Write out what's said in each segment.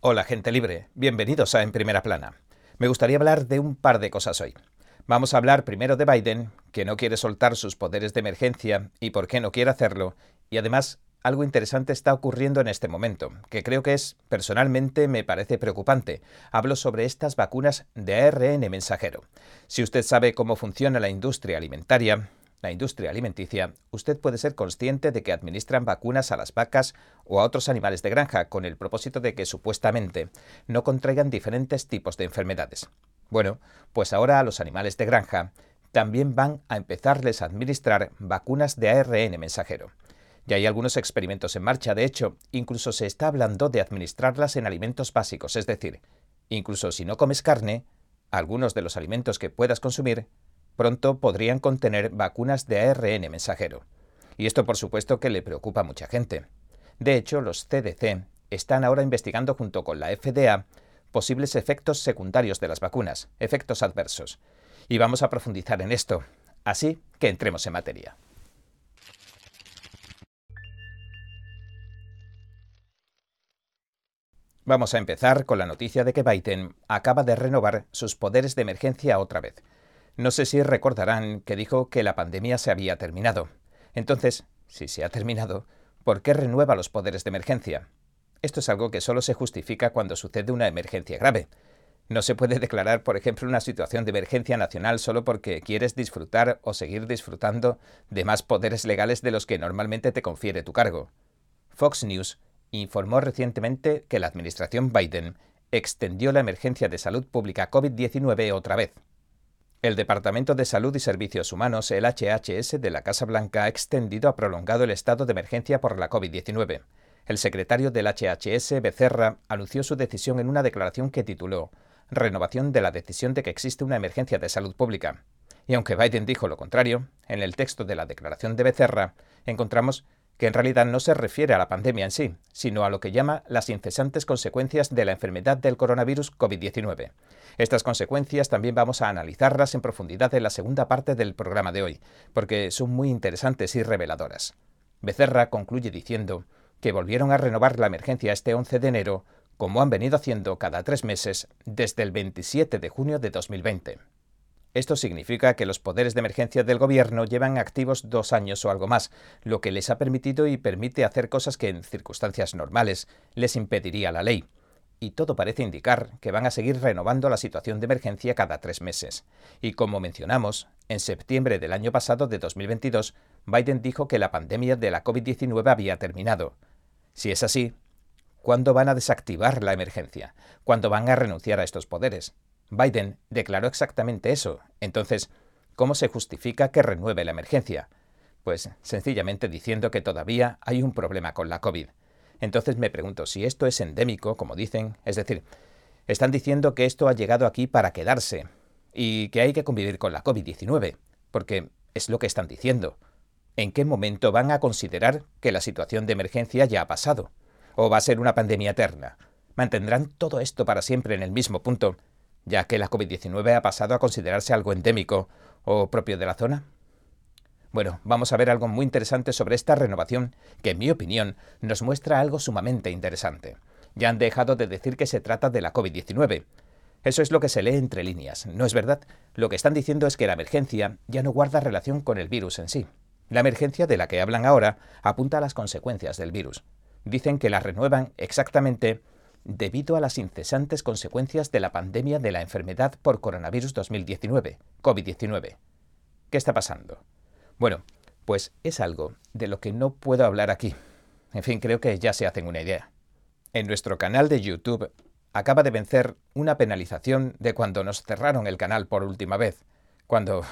Hola gente libre, bienvenidos a En Primera Plana. Me gustaría hablar de un par de cosas hoy. Vamos a hablar primero de Biden, que no quiere soltar sus poderes de emergencia y por qué no quiere hacerlo, y además algo interesante está ocurriendo en este momento, que creo que es, personalmente, me parece preocupante. Hablo sobre estas vacunas de ARN mensajero. Si usted sabe cómo funciona la industria alimentaria, la industria alimenticia, usted puede ser consciente de que administran vacunas a las vacas o a otros animales de granja con el propósito de que supuestamente no contraigan diferentes tipos de enfermedades. Bueno, pues ahora a los animales de granja también van a empezarles a administrar vacunas de ARN mensajero. Ya hay algunos experimentos en marcha, de hecho, incluso se está hablando de administrarlas en alimentos básicos, es decir, incluso si no comes carne, algunos de los alimentos que puedas consumir pronto podrían contener vacunas de ARN mensajero. Y esto por supuesto que le preocupa a mucha gente. De hecho, los CDC están ahora investigando junto con la FDA posibles efectos secundarios de las vacunas, efectos adversos. Y vamos a profundizar en esto. Así que entremos en materia. Vamos a empezar con la noticia de que Biden acaba de renovar sus poderes de emergencia otra vez. No sé si recordarán que dijo que la pandemia se había terminado. Entonces, si se ha terminado, ¿por qué renueva los poderes de emergencia? Esto es algo que solo se justifica cuando sucede una emergencia grave. No se puede declarar, por ejemplo, una situación de emergencia nacional solo porque quieres disfrutar o seguir disfrutando de más poderes legales de los que normalmente te confiere tu cargo. Fox News informó recientemente que la administración Biden extendió la emergencia de salud pública COVID-19 otra vez. El Departamento de Salud y Servicios Humanos, el HHS de la Casa Blanca, ha extendido a prolongado el estado de emergencia por la COVID-19. El secretario del HHS, Becerra, anunció su decisión en una declaración que tituló Renovación de la decisión de que existe una emergencia de salud pública. Y aunque Biden dijo lo contrario, en el texto de la declaración de Becerra encontramos que en realidad no se refiere a la pandemia en sí, sino a lo que llama las incesantes consecuencias de la enfermedad del coronavirus COVID-19. Estas consecuencias también vamos a analizarlas en profundidad en la segunda parte del programa de hoy, porque son muy interesantes y reveladoras. Becerra concluye diciendo que volvieron a renovar la emergencia este 11 de enero, como han venido haciendo cada tres meses desde el 27 de junio de 2020. Esto significa que los poderes de emergencia del gobierno llevan activos dos años o algo más, lo que les ha permitido y permite hacer cosas que en circunstancias normales les impediría la ley. Y todo parece indicar que van a seguir renovando la situación de emergencia cada tres meses. Y como mencionamos, en septiembre del año pasado de 2022, Biden dijo que la pandemia de la COVID-19 había terminado. Si es así, ¿cuándo van a desactivar la emergencia? ¿Cuándo van a renunciar a estos poderes? Biden declaró exactamente eso. Entonces, ¿cómo se justifica que renueve la emergencia? Pues sencillamente diciendo que todavía hay un problema con la COVID. Entonces me pregunto si esto es endémico, como dicen, es decir, están diciendo que esto ha llegado aquí para quedarse y que hay que convivir con la COVID-19, porque es lo que están diciendo. ¿En qué momento van a considerar que la situación de emergencia ya ha pasado? ¿O va a ser una pandemia eterna? ¿Mantendrán todo esto para siempre en el mismo punto ya que la COVID-19 ha pasado a considerarse algo endémico o propio de la zona? Bueno, vamos a ver algo muy interesante sobre esta renovación, que en mi opinión nos muestra algo sumamente interesante. Ya han dejado de decir que se trata de la COVID-19. Eso es lo que se lee entre líneas, ¿no es verdad? Lo que están diciendo es que la emergencia ya no guarda relación con el virus en sí. La emergencia de la que hablan ahora apunta a las consecuencias del virus. Dicen que la renuevan exactamente debido a las incesantes consecuencias de la pandemia de la enfermedad por coronavirus 2019, COVID-19. ¿Qué está pasando? Bueno, pues es algo de lo que no puedo hablar aquí. En fin, creo que ya se hacen una idea. En nuestro canal de YouTube acaba de vencer una penalización de cuando nos cerraron el canal por última vez, cuando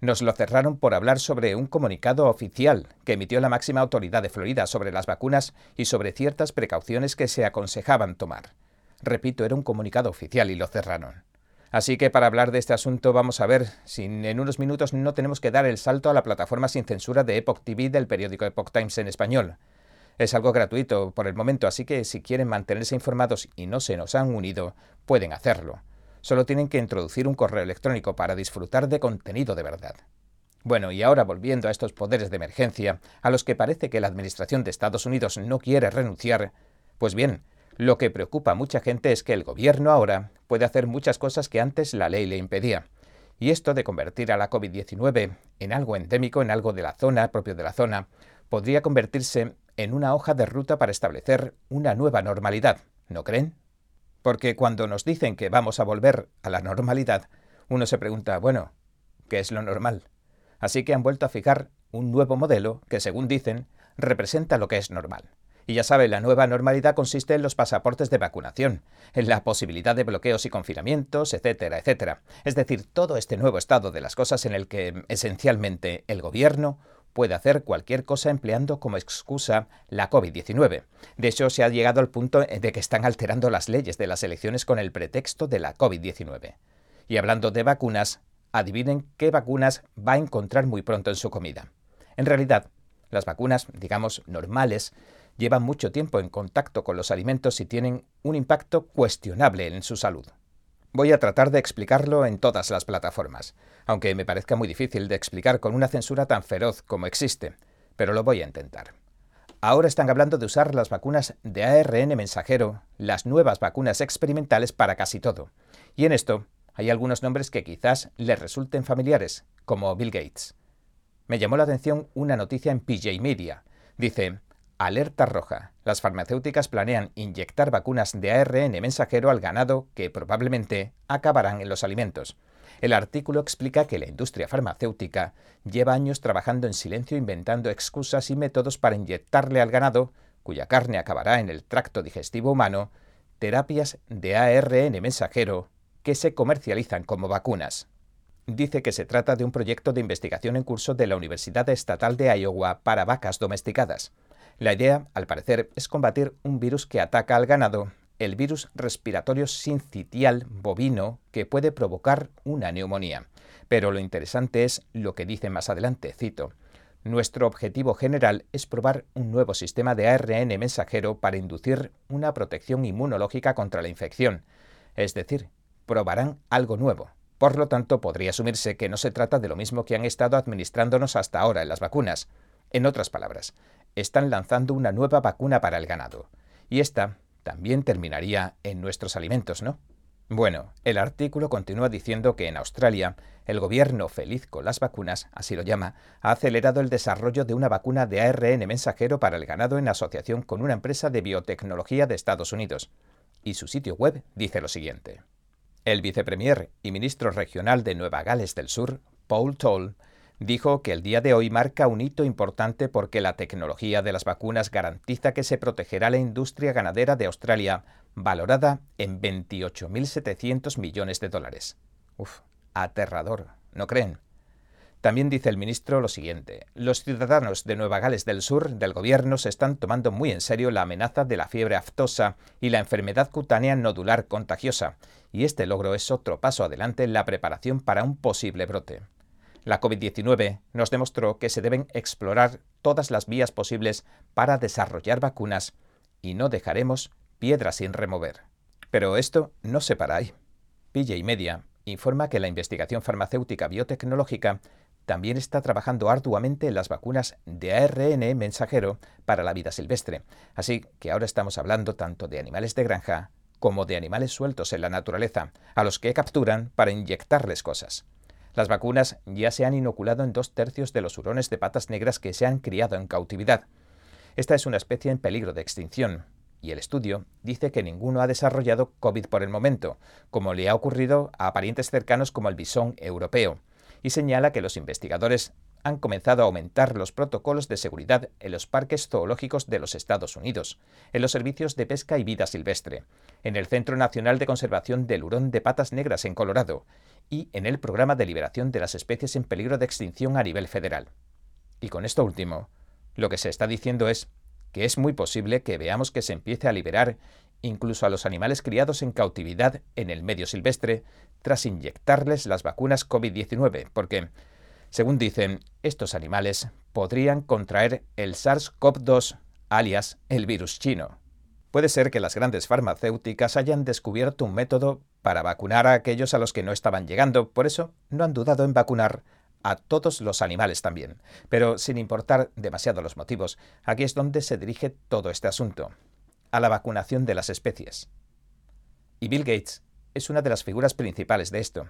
nos lo cerraron por hablar sobre un comunicado oficial que emitió la máxima autoridad de Florida sobre las vacunas y sobre ciertas precauciones que se aconsejaban tomar. Repito, era un comunicado oficial y lo cerraron. Así que para hablar de este asunto vamos a ver si en unos minutos no tenemos que dar el salto a la plataforma sin censura de Epoch TV del periódico Epoch Times en español. Es algo gratuito por el momento, así que si quieren mantenerse informados y no se nos han unido, pueden hacerlo. Solo tienen que introducir un correo electrónico para disfrutar de contenido de verdad. Bueno, y ahora volviendo a estos poderes de emergencia, a los que parece que la Administración de Estados Unidos no quiere renunciar, pues bien, Lo que preocupa a mucha gente es que el gobierno ahora puede hacer muchas cosas que antes la ley le impedía. Y esto de convertir a la COVID-19 en algo endémico, en algo de la zona, propio de la zona, podría convertirse en una hoja de ruta para establecer una nueva normalidad, ¿no creen? Porque cuando nos dicen que vamos a volver a la normalidad, uno se pregunta, bueno, ¿qué es lo normal? Así que han vuelto a fijar un nuevo modelo que, según dicen, representa lo que es normal. Y ya sabe, la nueva normalidad consiste en los pasaportes de vacunación, en la posibilidad de bloqueos y confinamientos, etcétera, etcétera. Es decir, todo este nuevo estado de las cosas en el que, esencialmente, el gobierno puede hacer cualquier cosa empleando como excusa la COVID-19. De hecho, se ha llegado al punto de que están alterando las leyes de las elecciones con el pretexto de la COVID-19. Y hablando de vacunas, adivinen qué vacunas va a encontrar muy pronto en su comida. En realidad, las vacunas, digamos, normales, llevan mucho tiempo en contacto con los alimentos y tienen un impacto cuestionable en su salud. Voy a tratar de explicarlo en todas las plataformas, aunque me parezca muy difícil de explicar con una censura tan feroz como existe, pero lo voy a intentar. Ahora están hablando de usar las vacunas de ARN mensajero, las nuevas vacunas experimentales para casi todo. Y en esto hay algunos nombres que quizás les resulten familiares, como Bill Gates. Me llamó la atención una noticia en PJ Media. Dice, Alerta roja. Las farmacéuticas planean inyectar vacunas de ARN mensajero al ganado que probablemente acabarán en los alimentos. El artículo explica que la industria farmacéutica lleva años trabajando en silencio inventando excusas y métodos para inyectarle al ganado, cuya carne acabará en el tracto digestivo humano, terapias de ARN mensajero que se comercializan como vacunas dice que se trata de un proyecto de investigación en curso de la Universidad Estatal de Iowa para vacas domesticadas. La idea, al parecer, es combatir un virus que ataca al ganado, el virus respiratorio sincitial bovino que puede provocar una neumonía. Pero lo interesante es lo que dice más adelante, cito. Nuestro objetivo general es probar un nuevo sistema de ARN mensajero para inducir una protección inmunológica contra la infección. Es decir, probarán algo nuevo, por lo tanto, podría asumirse que no se trata de lo mismo que han estado administrándonos hasta ahora en las vacunas. En otras palabras, están lanzando una nueva vacuna para el ganado. Y esta también terminaría en nuestros alimentos, ¿no? Bueno, el artículo continúa diciendo que en Australia el gobierno feliz con las vacunas, así lo llama, ha acelerado el desarrollo de una vacuna de ARN mensajero para el ganado en asociación con una empresa de biotecnología de Estados Unidos. Y su sitio web dice lo siguiente. El vicepremier y ministro regional de Nueva Gales del Sur, Paul Toll, dijo que el día de hoy marca un hito importante porque la tecnología de las vacunas garantiza que se protegerá la industria ganadera de Australia, valorada en 28.700 millones de dólares. Uf, aterrador, ¿no creen? También dice el ministro lo siguiente, los ciudadanos de Nueva Gales del Sur del gobierno se están tomando muy en serio la amenaza de la fiebre aftosa y la enfermedad cutánea nodular contagiosa, y este logro es otro paso adelante en la preparación para un posible brote. La COVID-19 nos demostró que se deben explorar todas las vías posibles para desarrollar vacunas y no dejaremos piedras sin remover. Pero esto no se para ahí. PJ Media informa que la investigación farmacéutica biotecnológica también está trabajando arduamente en las vacunas de ARN mensajero para la vida silvestre, así que ahora estamos hablando tanto de animales de granja como de animales sueltos en la naturaleza, a los que capturan para inyectarles cosas. Las vacunas ya se han inoculado en dos tercios de los hurones de patas negras que se han criado en cautividad. Esta es una especie en peligro de extinción, y el estudio dice que ninguno ha desarrollado COVID por el momento, como le ha ocurrido a parientes cercanos como el bisón europeo y señala que los investigadores han comenzado a aumentar los protocolos de seguridad en los parques zoológicos de los Estados Unidos, en los servicios de pesca y vida silvestre, en el Centro Nacional de Conservación del Hurón de Patas Negras en Colorado y en el Programa de Liberación de las Especies en Peligro de Extinción a nivel federal. Y con esto último, lo que se está diciendo es que es muy posible que veamos que se empiece a liberar incluso a los animales criados en cautividad en el medio silvestre, tras inyectarles las vacunas COVID-19, porque, según dicen, estos animales podrían contraer el SARS-CoV-2, alias el virus chino. Puede ser que las grandes farmacéuticas hayan descubierto un método para vacunar a aquellos a los que no estaban llegando, por eso no han dudado en vacunar a todos los animales también. Pero sin importar demasiado los motivos, aquí es donde se dirige todo este asunto a la vacunación de las especies. Y Bill Gates es una de las figuras principales de esto.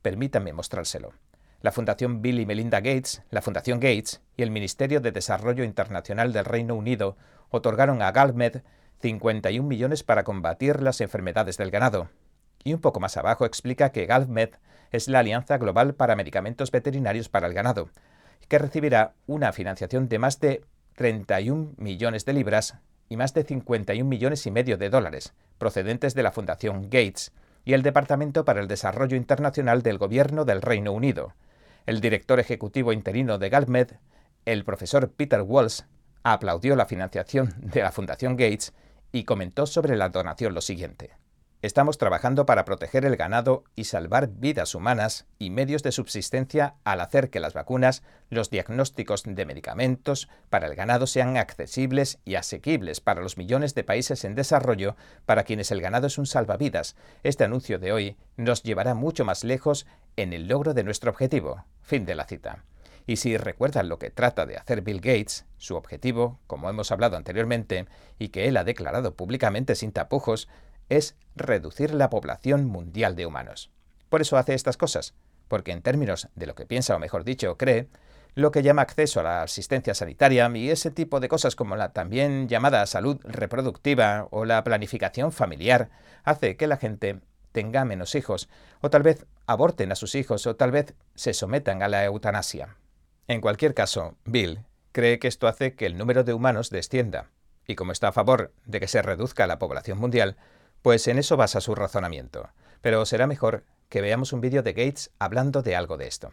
Permítanme mostrárselo. La Fundación Bill y Melinda Gates, la Fundación Gates y el Ministerio de Desarrollo Internacional del Reino Unido otorgaron a GalMed 51 millones para combatir las enfermedades del ganado. Y un poco más abajo explica que GalMed es la Alianza Global para Medicamentos Veterinarios para el Ganado, que recibirá una financiación de más de 31 millones de libras y más de 51 millones y medio de dólares, procedentes de la Fundación Gates y el Departamento para el Desarrollo Internacional del Gobierno del Reino Unido. El director ejecutivo interino de GalMed, el profesor Peter Walsh, aplaudió la financiación de la Fundación Gates y comentó sobre la donación lo siguiente. Estamos trabajando para proteger el ganado y salvar vidas humanas y medios de subsistencia al hacer que las vacunas, los diagnósticos de medicamentos para el ganado sean accesibles y asequibles para los millones de países en desarrollo para quienes el ganado es un salvavidas. Este anuncio de hoy nos llevará mucho más lejos en el logro de nuestro objetivo. Fin de la cita. Y si recuerdan lo que trata de hacer Bill Gates, su objetivo, como hemos hablado anteriormente, y que él ha declarado públicamente sin tapujos, es reducir la población mundial de humanos. Por eso hace estas cosas, porque en términos de lo que piensa o mejor dicho cree, lo que llama acceso a la asistencia sanitaria y ese tipo de cosas como la también llamada salud reproductiva o la planificación familiar hace que la gente tenga menos hijos, o tal vez aborten a sus hijos, o tal vez se sometan a la eutanasia. En cualquier caso, Bill cree que esto hace que el número de humanos descienda, y como está a favor de que se reduzca la población mundial, pues en eso basa su razonamiento. Pero será mejor que veamos un vídeo de Gates hablando de algo de esto.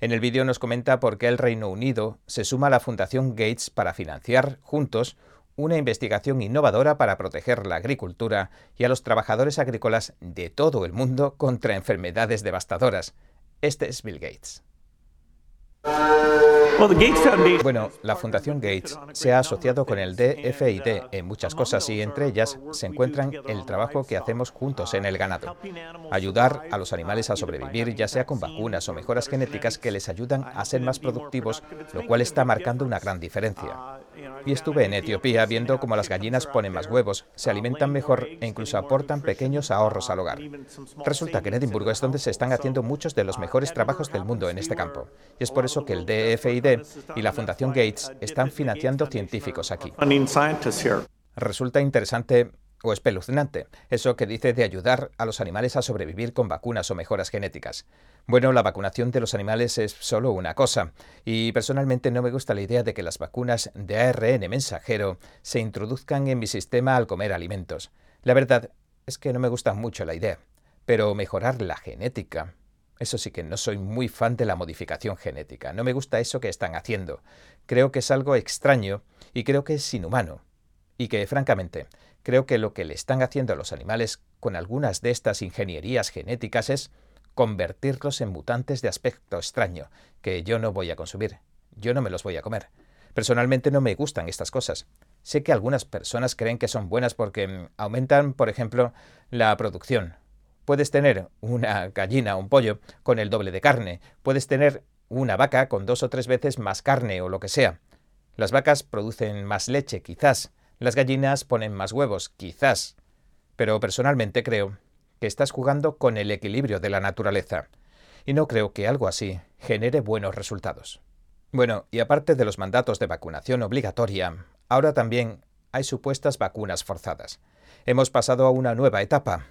En el vídeo nos comenta por qué el Reino Unido se suma a la Fundación Gates para financiar, juntos, una investigación innovadora para proteger la agricultura y a los trabajadores agrícolas de todo el mundo contra enfermedades devastadoras. Este es Bill Gates. Bueno, la Fundación Gates se ha asociado con el DFID en muchas cosas y entre ellas se encuentran el trabajo que hacemos juntos en el ganado. Ayudar a los animales a sobrevivir, ya sea con vacunas o mejoras genéticas que les ayudan a ser más productivos, lo cual está marcando una gran diferencia. Y estuve en Etiopía viendo cómo las gallinas ponen más huevos, se alimentan mejor e incluso aportan pequeños ahorros al hogar. Resulta que en Edimburgo es donde se están haciendo muchos de los mejores trabajos del mundo en este campo. Y es por eso que el DFID y la Fundación Gates están financiando científicos aquí. Resulta interesante o espeluznante, eso que dice de ayudar a los animales a sobrevivir con vacunas o mejoras genéticas. Bueno, la vacunación de los animales es solo una cosa, y personalmente no me gusta la idea de que las vacunas de ARN mensajero se introduzcan en mi sistema al comer alimentos. La verdad es que no me gusta mucho la idea, pero mejorar la genética. Eso sí que no soy muy fan de la modificación genética, no me gusta eso que están haciendo. Creo que es algo extraño y creo que es inhumano. Y que, francamente, Creo que lo que le están haciendo a los animales con algunas de estas ingenierías genéticas es convertirlos en mutantes de aspecto extraño, que yo no voy a consumir. Yo no me los voy a comer. Personalmente no me gustan estas cosas. Sé que algunas personas creen que son buenas porque mm, aumentan, por ejemplo, la producción. Puedes tener una gallina o un pollo con el doble de carne. Puedes tener una vaca con dos o tres veces más carne o lo que sea. Las vacas producen más leche, quizás, las gallinas ponen más huevos, quizás, pero personalmente creo que estás jugando con el equilibrio de la naturaleza, y no creo que algo así genere buenos resultados. Bueno, y aparte de los mandatos de vacunación obligatoria, ahora también hay supuestas vacunas forzadas. Hemos pasado a una nueva etapa.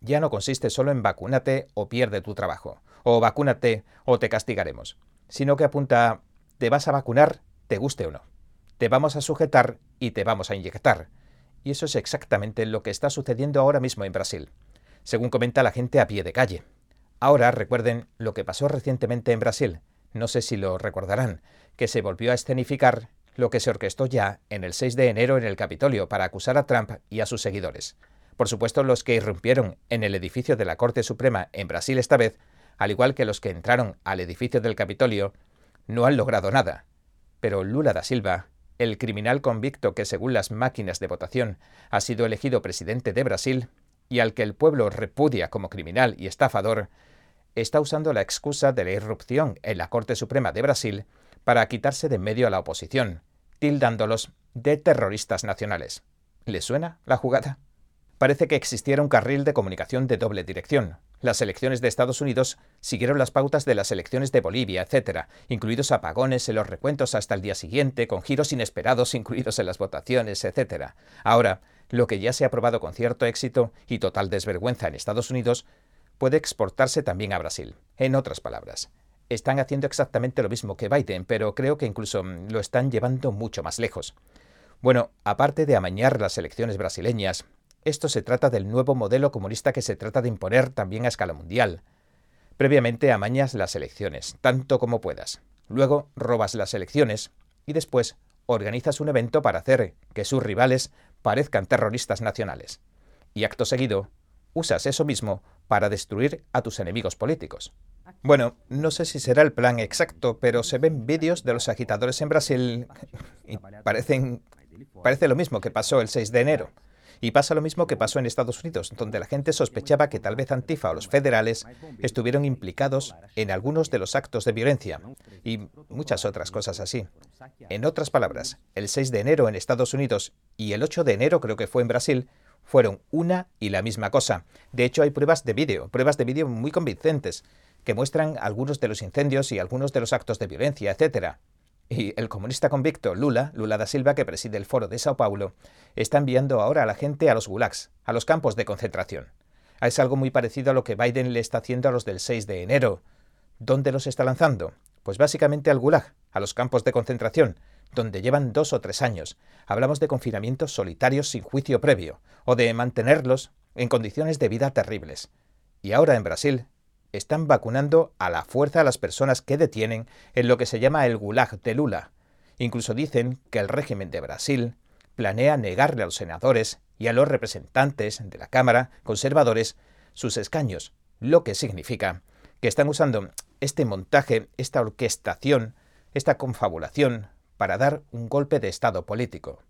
Ya no consiste solo en vacúnate o pierde tu trabajo, o vacúnate o te castigaremos, sino que apunta a te vas a vacunar, te guste o no te vamos a sujetar y te vamos a inyectar. Y eso es exactamente lo que está sucediendo ahora mismo en Brasil, según comenta la gente a pie de calle. Ahora recuerden lo que pasó recientemente en Brasil, no sé si lo recordarán, que se volvió a escenificar lo que se orquestó ya en el 6 de enero en el Capitolio para acusar a Trump y a sus seguidores. Por supuesto, los que irrumpieron en el edificio de la Corte Suprema en Brasil esta vez, al igual que los que entraron al edificio del Capitolio, no han logrado nada. Pero Lula da Silva el criminal convicto que según las máquinas de votación ha sido elegido presidente de Brasil y al que el pueblo repudia como criminal y estafador, está usando la excusa de la irrupción en la Corte Suprema de Brasil para quitarse de medio a la oposición, tildándolos de terroristas nacionales. ¿Les suena la jugada? Parece que existiera un carril de comunicación de doble dirección. Las elecciones de Estados Unidos siguieron las pautas de las elecciones de Bolivia, etc., incluidos apagones en los recuentos hasta el día siguiente, con giros inesperados incluidos en las votaciones, etc. Ahora, lo que ya se ha probado con cierto éxito y total desvergüenza en Estados Unidos puede exportarse también a Brasil. En otras palabras, están haciendo exactamente lo mismo que Biden, pero creo que incluso mm, lo están llevando mucho más lejos. Bueno, aparte de amañar las elecciones brasileñas, esto se trata del nuevo modelo comunista que se trata de imponer también a escala mundial. Previamente amañas las elecciones, tanto como puedas. Luego robas las elecciones y después organizas un evento para hacer que sus rivales parezcan terroristas nacionales. Y acto seguido, usas eso mismo para destruir a tus enemigos políticos. Bueno, no sé si será el plan exacto, pero se ven vídeos de los agitadores en Brasil y parecen, parece lo mismo que pasó el 6 de enero. Y pasa lo mismo que pasó en Estados Unidos, donde la gente sospechaba que tal vez Antifa o los federales estuvieron implicados en algunos de los actos de violencia y muchas otras cosas así. En otras palabras, el 6 de enero en Estados Unidos y el 8 de enero creo que fue en Brasil fueron una y la misma cosa. De hecho, hay pruebas de vídeo, pruebas de vídeo muy convincentes, que muestran algunos de los incendios y algunos de los actos de violencia, etc. Y el comunista convicto Lula, Lula da Silva, que preside el foro de Sao Paulo, está enviando ahora a la gente a los gulags, a los campos de concentración. Es algo muy parecido a lo que Biden le está haciendo a los del 6 de enero. ¿Dónde los está lanzando? Pues básicamente al gulag, a los campos de concentración, donde llevan dos o tres años. Hablamos de confinamientos solitarios sin juicio previo, o de mantenerlos en condiciones de vida terribles. Y ahora en Brasil están vacunando a la fuerza a las personas que detienen en lo que se llama el gulag de Lula. Incluso dicen que el régimen de Brasil planea negarle a los senadores y a los representantes de la Cámara conservadores sus escaños, lo que significa que están usando este montaje, esta orquestación, esta confabulación para dar un golpe de Estado político.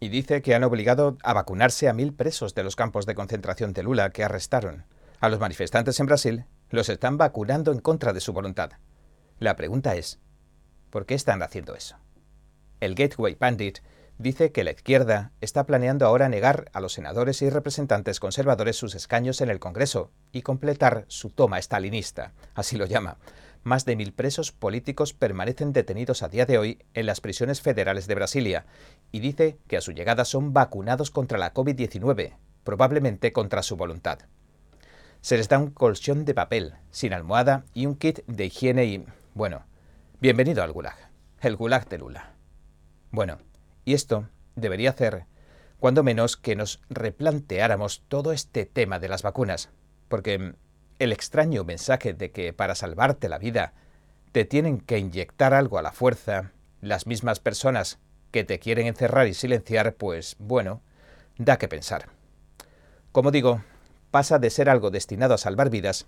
Y dice que han obligado a vacunarse a mil presos de los campos de concentración de Lula que arrestaron. A los manifestantes en Brasil los están vacunando en contra de su voluntad. La pregunta es, ¿por qué están haciendo eso? El Gateway Bandit dice que la izquierda está planeando ahora negar a los senadores y representantes conservadores sus escaños en el Congreso y completar su toma estalinista, así lo llama, más de mil presos políticos permanecen detenidos a día de hoy en las prisiones federales de Brasilia y dice que a su llegada son vacunados contra la COVID-19, probablemente contra su voluntad. Se les da un colchón de papel, sin almohada y un kit de higiene y... Bueno, bienvenido al Gulag, el Gulag de Lula. Bueno, y esto debería hacer, cuando menos, que nos replanteáramos todo este tema de las vacunas, porque el extraño mensaje de que para salvarte la vida te tienen que inyectar algo a la fuerza, las mismas personas que te quieren encerrar y silenciar, pues bueno, da que pensar. Como digo, pasa de ser algo destinado a salvar vidas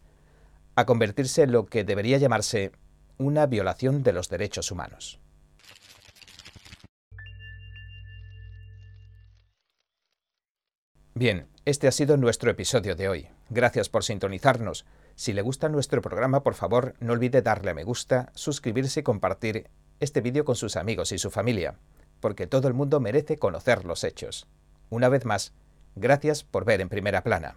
a convertirse en lo que debería llamarse una violación de los derechos humanos. Bien, este ha sido nuestro episodio de hoy. Gracias por sintonizarnos. Si le gusta nuestro programa, por favor, no olvide darle a me gusta, suscribirse y compartir este vídeo con sus amigos y su familia, porque todo el mundo merece conocer los hechos. Una vez más, gracias por ver en primera plana.